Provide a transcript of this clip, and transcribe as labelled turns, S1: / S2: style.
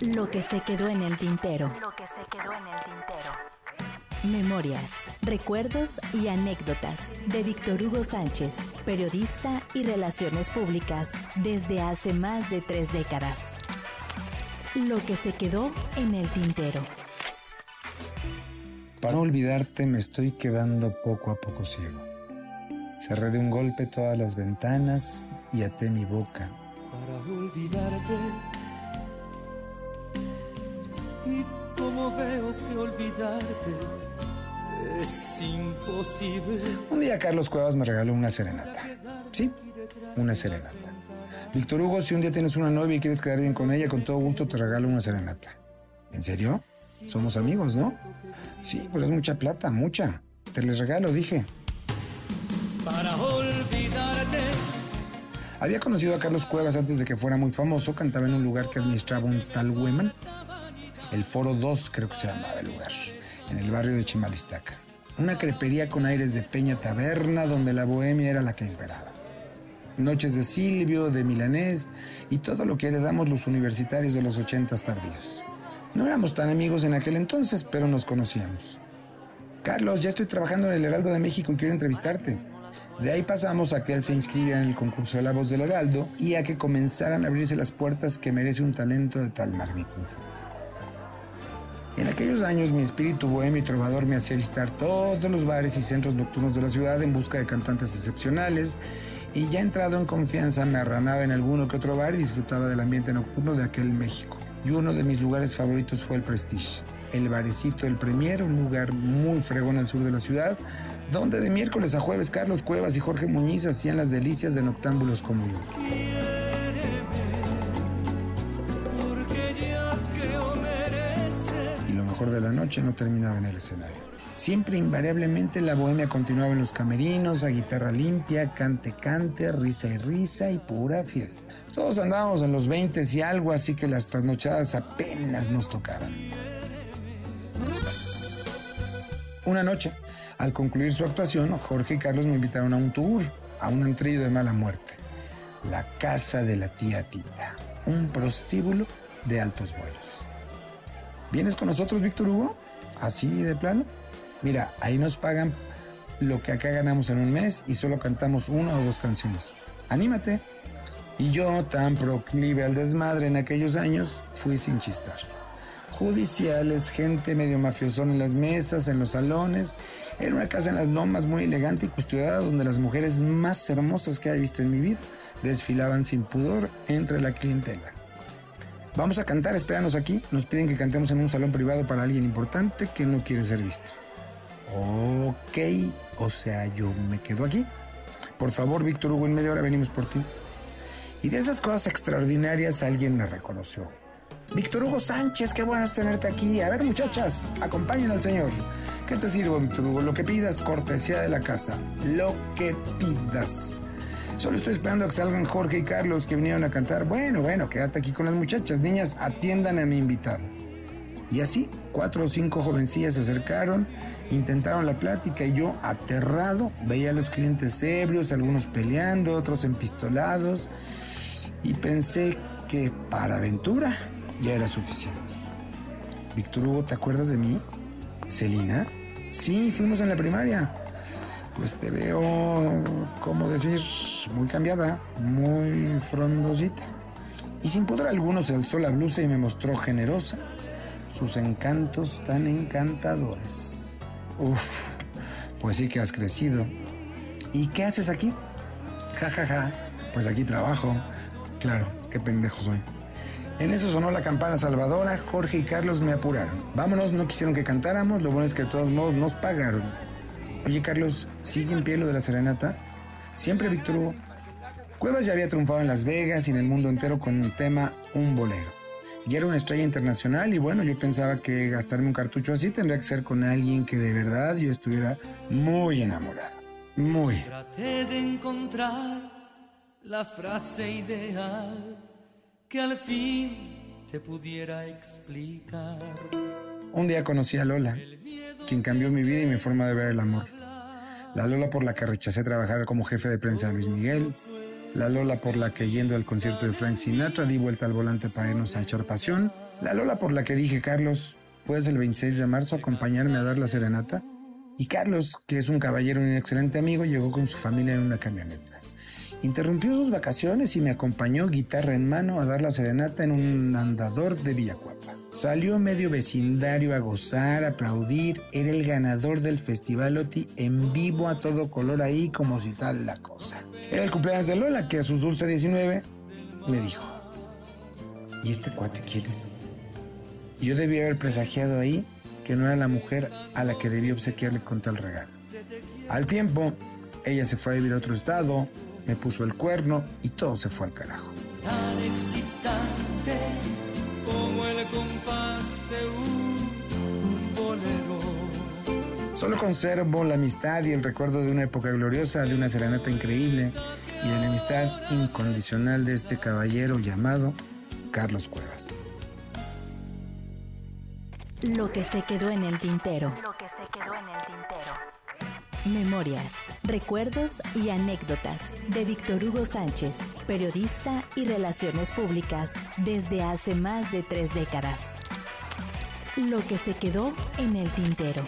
S1: Lo que se quedó en el tintero. Lo que se quedó en el tintero. Memorias, recuerdos y anécdotas de Víctor Hugo Sánchez, periodista y relaciones públicas desde hace más de tres décadas. Lo que se quedó en el tintero.
S2: Para olvidarte me estoy quedando poco a poco ciego. Cerré de un golpe todas las ventanas y até mi boca.
S3: Para olvidarte que olvidarte es imposible.
S2: Un día Carlos Cuevas me regaló una serenata. Sí, una serenata. Víctor Hugo, si un día tienes una novia y quieres quedar bien con ella, con todo gusto te regalo una serenata. ¿En serio? Somos amigos, ¿no? Sí, pues es mucha plata, mucha. Te les regalo, dije.
S3: Para olvidarte.
S2: Había conocido a Carlos Cuevas antes de que fuera muy famoso. Cantaba en un lugar que administraba un tal Weman. El Foro 2 creo que se llamaba el lugar. En el barrio de Chimalistaca. Una crepería con aires de peña taberna donde la bohemia era la que imperaba. Noches de Silvio, de Milanés y todo lo que heredamos los universitarios de los ochentas tardíos. No éramos tan amigos en aquel entonces, pero nos conocíamos. Carlos, ya estoy trabajando en el Heraldo de México y quiero entrevistarte. De ahí pasamos a que él se inscribiera en el concurso de la voz del Heraldo y a que comenzaran a abrirse las puertas que merece un talento de tal magnitud. En aquellos años mi espíritu bohemio y trovador me hacía visitar todos los bares y centros nocturnos de la ciudad en busca de cantantes excepcionales y ya entrado en confianza me arranaba en alguno que otro bar y disfrutaba del ambiente nocturno de aquel México. Y uno de mis lugares favoritos fue el Prestige, el barecito El Premier, un lugar muy fregón al sur de la ciudad, donde de miércoles a jueves Carlos Cuevas y Jorge Muñiz hacían las delicias de noctámbulos como yo. De la noche no terminaba en el escenario. Siempre invariablemente la bohemia continuaba en los camerinos, a guitarra limpia, cante cante, risa y risa y pura fiesta. Todos andábamos en los 20 y algo, así que las trasnochadas apenas nos tocaban. Una noche, al concluir su actuación, Jorge y Carlos me invitaron a un tour, a un antrillo de mala muerte. La casa de la tía Tita, un prostíbulo de altos vuelos. ¿Vienes con nosotros, Víctor Hugo? ¿Así de plano? Mira, ahí nos pagan lo que acá ganamos en un mes y solo cantamos una o dos canciones. Anímate. Y yo, tan proclive al desmadre en aquellos años, fui sin chistar. Judiciales, gente medio mafiosón en las mesas, en los salones. Era una casa en las lomas muy elegante y custodiada donde las mujeres más hermosas que he visto en mi vida desfilaban sin pudor entre la clientela. Vamos a cantar, espéranos aquí. Nos piden que cantemos en un salón privado para alguien importante que no quiere ser visto. Ok, o sea, yo me quedo aquí. Por favor, Víctor Hugo, en media hora venimos por ti. Y de esas cosas extraordinarias alguien me reconoció. Víctor Hugo Sánchez, qué bueno es tenerte aquí. A ver, muchachas, acompañen al señor. ¿Qué te sirvo, Víctor Hugo? Lo que pidas, cortesía de la casa. Lo que pidas. Solo estoy esperando a que salgan Jorge y Carlos que vinieron a cantar. Bueno, bueno, quédate aquí con las muchachas. Niñas, atiendan a mi invitado. Y así, cuatro o cinco jovencillas se acercaron, intentaron la plática y yo, aterrado, veía a los clientes ebrios, algunos peleando, otros empistolados, y pensé que para aventura ya era suficiente. Víctor Hugo, ¿te acuerdas de mí? ¿Celina? Sí, fuimos en la primaria. Pues te veo, como decir, muy cambiada, muy frondosita. Y sin poder alguno se alzó la blusa y me mostró generosa sus encantos tan encantadores. Uf, pues sí que has crecido. ¿Y qué haces aquí? Ja, ja, ja, pues aquí trabajo. Claro, qué pendejo soy. En eso sonó la campana salvadora, Jorge y Carlos me apuraron. Vámonos, no quisieron que cantáramos, lo bueno es que de todos modos nos pagaron. Oye Carlos, ¿sigue en pie lo de la serenata? Siempre Víctor Hugo. Cuevas ya había triunfado en Las Vegas y en el mundo entero con el tema Un Bolero. Ya era una estrella internacional y bueno, yo pensaba que gastarme un cartucho así tendría que ser con alguien que de verdad yo estuviera muy enamorado. Muy.
S3: Traté de encontrar la frase ideal que al fin te pudiera explicar.
S2: Un día conocí a Lola, quien cambió mi vida y mi forma de ver el amor. La Lola por la que rechacé trabajar como jefe de prensa de Luis Miguel. La Lola por la que yendo al concierto de Frank Sinatra di vuelta al volante para irnos a echar pasión. La Lola por la que dije, Carlos, ¿puedes el 26 de marzo acompañarme a dar la serenata? Y Carlos, que es un caballero y un excelente amigo, llegó con su familia en una camioneta. Interrumpió sus vacaciones y me acompañó guitarra en mano a dar la serenata en un andador de Villacuapa. Salió medio vecindario a gozar, a aplaudir. Era el ganador del Festival OTI en vivo a todo color ahí como si tal la cosa. Era el cumpleaños de Lola que a sus dulce 19 me dijo, ¿y este cuate quieres? Yo debía haber presagiado ahí que no era la mujer a la que debía obsequiarle con tal regalo. Al tiempo, ella se fue a vivir a otro estado, me puso el cuerno y todo se fue al carajo.
S3: Tan excitante como el compás de un bolero.
S2: Solo conservo la amistad y el recuerdo de una época gloriosa, de una serenata increíble y de la amistad incondicional de este caballero llamado Carlos Cuevas.
S1: Lo que se quedó en el tintero. Lo que se quedó en el tintero. Memorias, recuerdos y anécdotas de Víctor Hugo Sánchez, periodista y relaciones públicas desde hace más de tres décadas. Lo que se quedó en el tintero.